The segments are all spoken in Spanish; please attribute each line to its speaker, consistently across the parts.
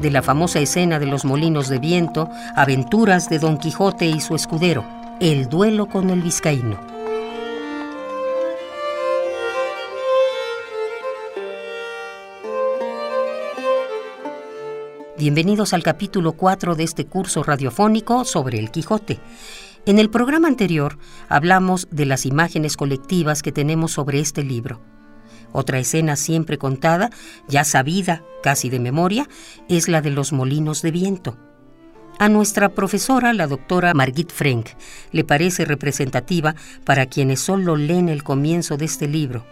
Speaker 1: de la famosa escena de los molinos de viento, aventuras de Don Quijote y su escudero, el duelo con el vizcaíno. Bienvenidos al capítulo 4 de este curso radiofónico sobre el Quijote. En el programa anterior hablamos de las imágenes colectivas que tenemos sobre este libro. Otra escena siempre contada, ya sabida casi de memoria, es la de los molinos de viento. A nuestra profesora, la doctora Margit Frank, le parece representativa para quienes solo leen el comienzo de este libro.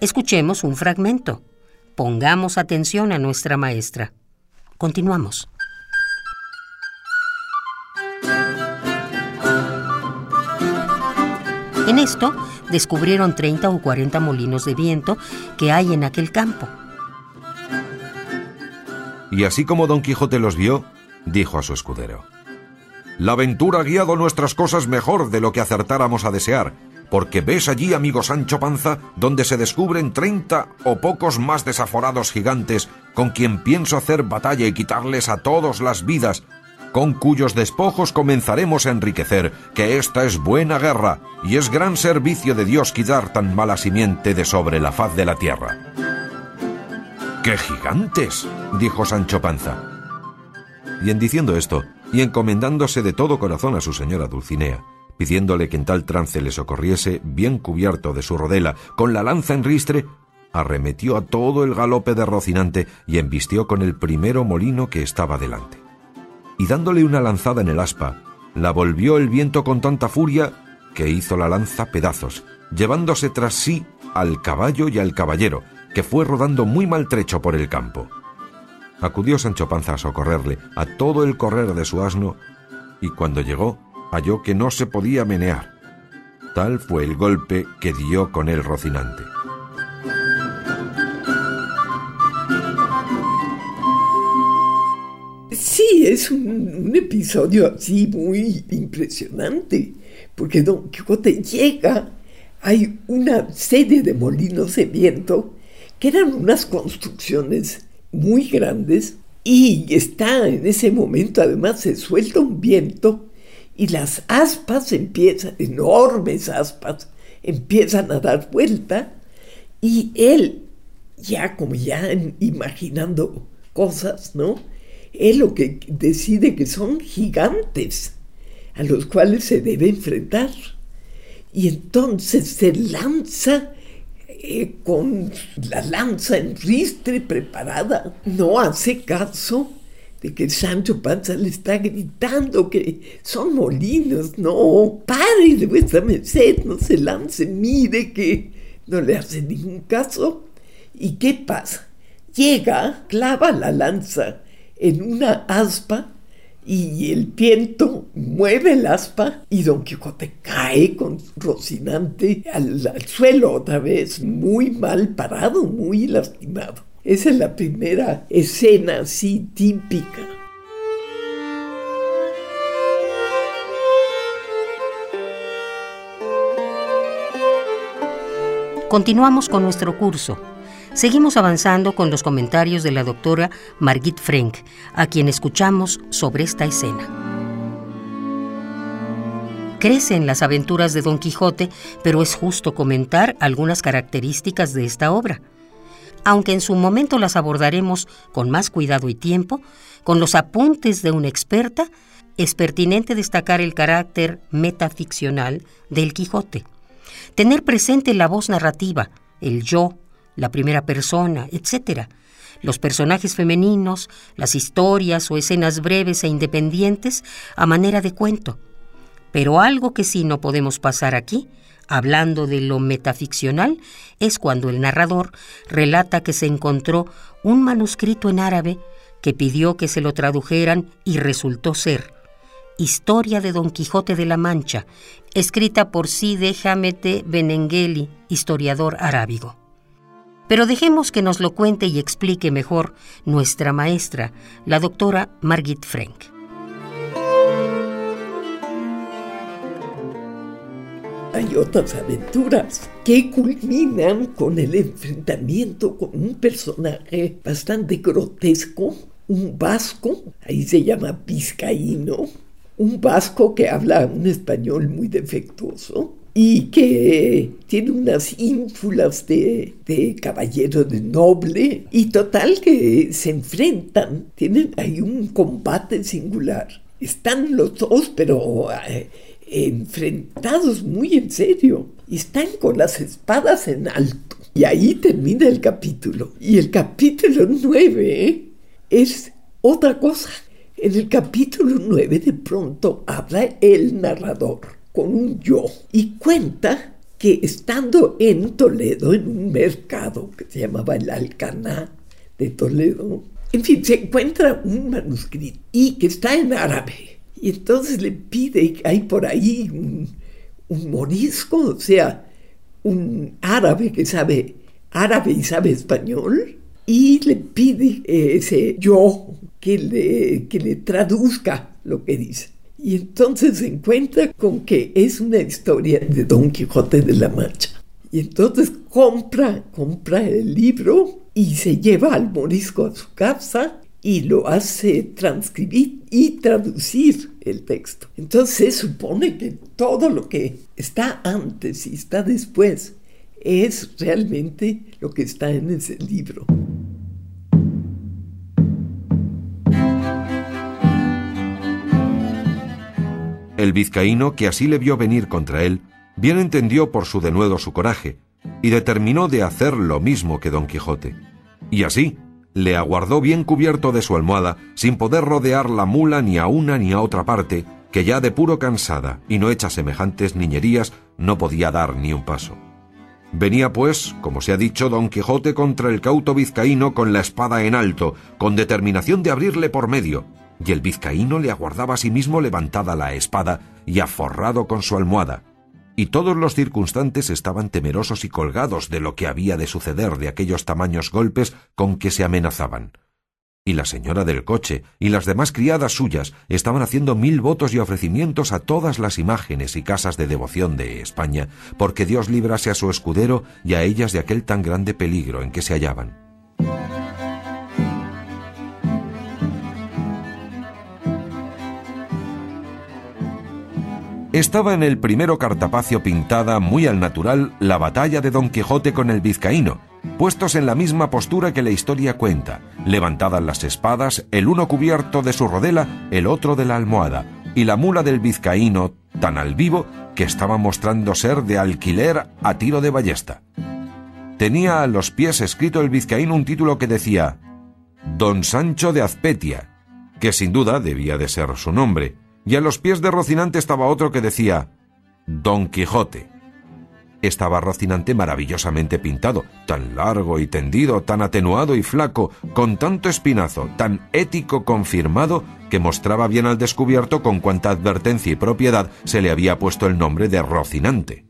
Speaker 1: Escuchemos un fragmento. Pongamos atención a nuestra maestra. Continuamos. En esto descubrieron 30 o 40 molinos de viento que hay en aquel campo.
Speaker 2: Y así como Don Quijote los vio, dijo a su escudero, La aventura ha guiado nuestras cosas mejor de lo que acertáramos a desear, porque ves allí, amigo Sancho Panza, donde se descubren treinta o pocos más desaforados gigantes con quien pienso hacer batalla y quitarles a todos las vidas con cuyos despojos comenzaremos a enriquecer, que esta es buena guerra, y es gran servicio de Dios quitar tan mala simiente de sobre la faz de la tierra. ¡Qué gigantes! dijo Sancho Panza. Y en diciendo esto, y encomendándose de todo corazón a su señora Dulcinea, pidiéndole que en tal trance le socorriese, bien cubierto de su rodela, con la lanza en ristre, arremetió a todo el galope de Rocinante y embistió con el primero molino que estaba delante y dándole una lanzada en el aspa, la volvió el viento con tanta furia que hizo la lanza pedazos, llevándose tras sí al caballo y al caballero, que fue rodando muy maltrecho por el campo. Acudió Sancho Panza a socorrerle a todo el correr de su asno, y cuando llegó halló que no se podía menear. Tal fue el golpe que dio con él Rocinante.
Speaker 3: Es un, episodio así muy impresionante, porque Don Quijote llega, hay una serie de molinos de viento que eran unas construcciones muy grandes y está en ese momento, además se suelta un viento y las aspas empiezan, enormes aspas, empiezan a dar vuelta y él, ya como ya imaginando cosas, ¿no? Él lo que decide que son gigantes a los cuales se debe enfrentar. Y entonces se lanza eh, con la lanza en ristre preparada. No hace caso de que Sancho Panza le está gritando que son molinos. No, pare de vuestra merced, no se lance, mire que no le hace ningún caso. ¿Y qué pasa? Llega, clava la lanza en una aspa y el viento mueve el aspa y Don Quijote cae con Rocinante al, al, suelo otra vez, muy mal parado, muy lastimado. Esa es la primera escena así típica.
Speaker 1: Continuamos con nuestro curso. Seguimos avanzando con los comentarios de la doctora Margit Frank, a quien escuchamos sobre esta escena. Crecen las aventuras de Don Quijote, pero es justo comentar algunas características de esta obra. Aunque en su momento las abordaremos con más cuidado y tiempo, con los apuntes de una experta, es pertinente destacar el carácter metaficcional del Quijote. Tener presente la voz narrativa, el yo, la primera persona, etc. Los personajes femeninos, las historias o escenas breves e independientes a manera de cuento. Pero algo que sí no podemos pasar aquí, hablando de lo metaficcional, es cuando el narrador relata que se encontró un manuscrito en árabe que pidió que se lo tradujeran y resultó ser Historia de Don Quijote de la Mancha, escrita por Side Hamete Benengeli, historiador arábigo. Pero dejemos que nos lo cuente y explique mejor nuestra maestra, la doctora Margit Frank.
Speaker 3: Hay otras aventuras que culminan con el enfrentamiento con un personaje bastante grotesco, un vasco, ahí se llama Vizcaíno, un vasco que habla un español muy defectuoso, y que tiene unas ínfulas de, de, caballero de noble y total que se enfrentan, tienen ahí un combate singular. Están los dos, pero eh, enfrentados muy en serio, están con las espadas en alto. Y ahí termina el capítulo. Y el capítulo 9 es otra cosa. En el capítulo 9 de pronto habla el narrador con un yo y cuenta que estando en Toledo, en un mercado que se llamaba el Alcaná de Toledo, en fin, se encuentra un manuscrito y que está en árabe. Y entonces le pide, hay por ahí un, un morisco, o sea, un árabe que sabe árabe y sabe español, y le pide ese yo que le, que le traduzca lo que dice. Y entonces se encuentra con que es una historia de Don Quijote de la Mancha. Y entonces compra, compra el libro y se lleva al morisco a su casa y lo hace transcribir y traducir el texto. Entonces se supone que todo lo que está antes y está después es realmente lo que está en ese libro.
Speaker 2: El vizcaíno, que así le vio venir contra él, bien entendió por su denuedo su coraje, y determinó de hacer lo mismo que Don Quijote. Y así, le aguardó bien cubierto de su almohada, sin poder rodear la mula ni a una ni a otra parte, que ya de puro cansada y no hecha semejantes niñerías, no podía dar ni un paso. Venía, pues, como se ha dicho, don Quijote contra el cauto vizcaíno con la espada en alto, con determinación de abrirle por medio, y el vizcaíno le aguardaba a sí mismo levantada la espada y aforrado con su almohada, y todos los circunstantes estaban temerosos y colgados de lo que había de suceder de aquellos tamaños golpes con que se amenazaban. Y la señora del coche y las demás criadas suyas estaban haciendo mil votos y ofrecimientos a todas las imágenes y casas de devoción de España, porque Dios librase a su escudero y a ellas de aquel tan grande peligro en que se hallaban. Estaba en el primero cartapacio pintada muy al natural la batalla de Don Quijote con el vizcaíno, puestos en la misma postura que la historia cuenta, levantadas las espadas, el uno cubierto de su rodela, el otro de la almohada, y la mula del vizcaíno tan al vivo que estaba mostrando ser de alquiler a tiro de ballesta. Tenía a los pies escrito el vizcaíno un título que decía Don Sancho de Azpetia, que sin duda debía de ser su nombre, y a los pies de Rocinante estaba otro que decía Don Quijote. Estaba Rocinante maravillosamente pintado, tan largo y tendido, tan atenuado y flaco, con tanto espinazo, tan ético confirmado, que mostraba bien al descubierto con cuánta advertencia y propiedad se le había puesto el nombre de Rocinante.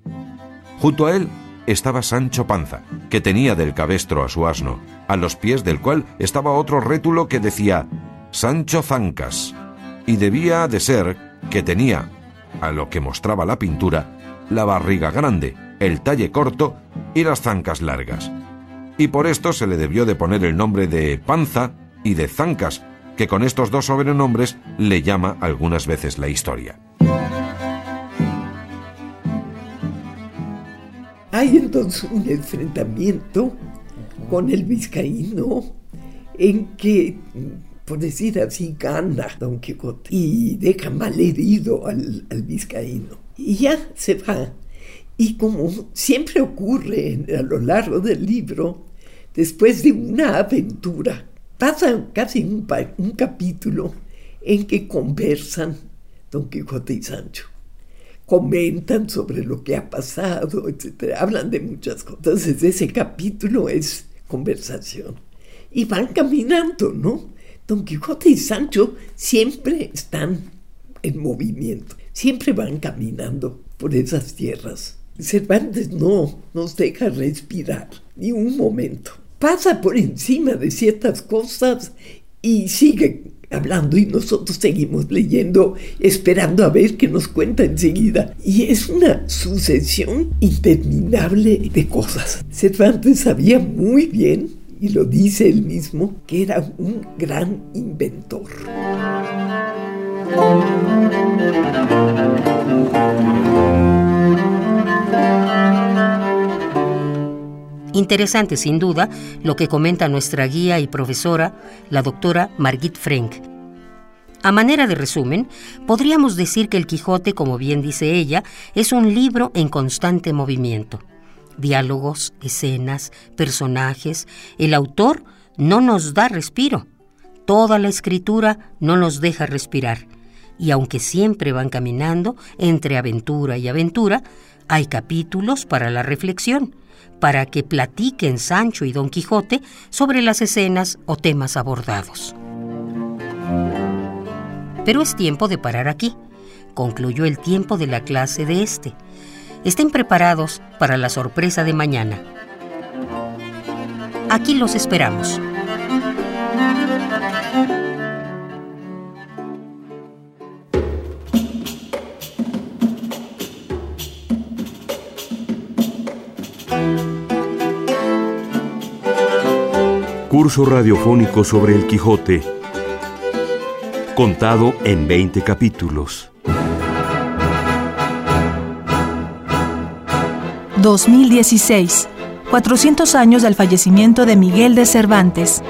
Speaker 2: Junto a él estaba Sancho Panza, que tenía del cabestro a su asno, a los pies del cual estaba otro rétulo que decía Sancho Zancas, y debía de ser que tenía, a lo que mostraba la pintura, la barriga grande, el talle corto y las zancas largas. Y por esto se le debió de poner el nombre de panza y de zancas, que con estos dos sobrenombres le llama algunas veces la historia.
Speaker 3: Hay entonces un enfrentamiento con el vizcaíno en que por decir así, gana Don Quijote y deja mal herido al, al vizcaíno. Y ya se va. Y como siempre ocurre a lo largo del libro, después de una aventura, pasa casi un, un capítulo en que conversan Don Quijote y Sancho comentan sobre lo que ha pasado, etc. Hablan de muchas cosas. Entonces ese capítulo es conversación. Y van caminando, ¿no? Don Quijote y Sancho siempre están en movimiento. Siempre van caminando por esas tierras. Cervantes no nos deja respirar ni un momento. Pasa por encima de ciertas cosas y sigue hablando y nosotros seguimos leyendo, esperando a ver qué nos cuenta enseguida. Y es una sucesión interminable de cosas. Cervantes sabía muy bien, y lo dice él mismo, que era un gran inventor.
Speaker 1: Interesante, sin duda, lo que comenta nuestra guía y profesora, la doctora Margit Frank. A manera de resumen, podríamos decir que El Quijote, como bien dice ella, es un libro en constante movimiento. Diálogos, escenas, personajes, el autor no nos da respiro. Toda la escritura no nos deja respirar. Y aunque siempre van caminando entre aventura y aventura, hay capítulos para la reflexión para que platiquen Sancho y Don Quijote sobre las escenas o temas abordados. Pero es tiempo de parar aquí. Concluyó el tiempo de la clase de este. Estén preparados para la sorpresa de mañana. Aquí los esperamos.
Speaker 4: Curso radiofónico sobre el Quijote, contado en 20 capítulos.
Speaker 5: 2016. 400 años del fallecimiento de Miguel de Cervantes.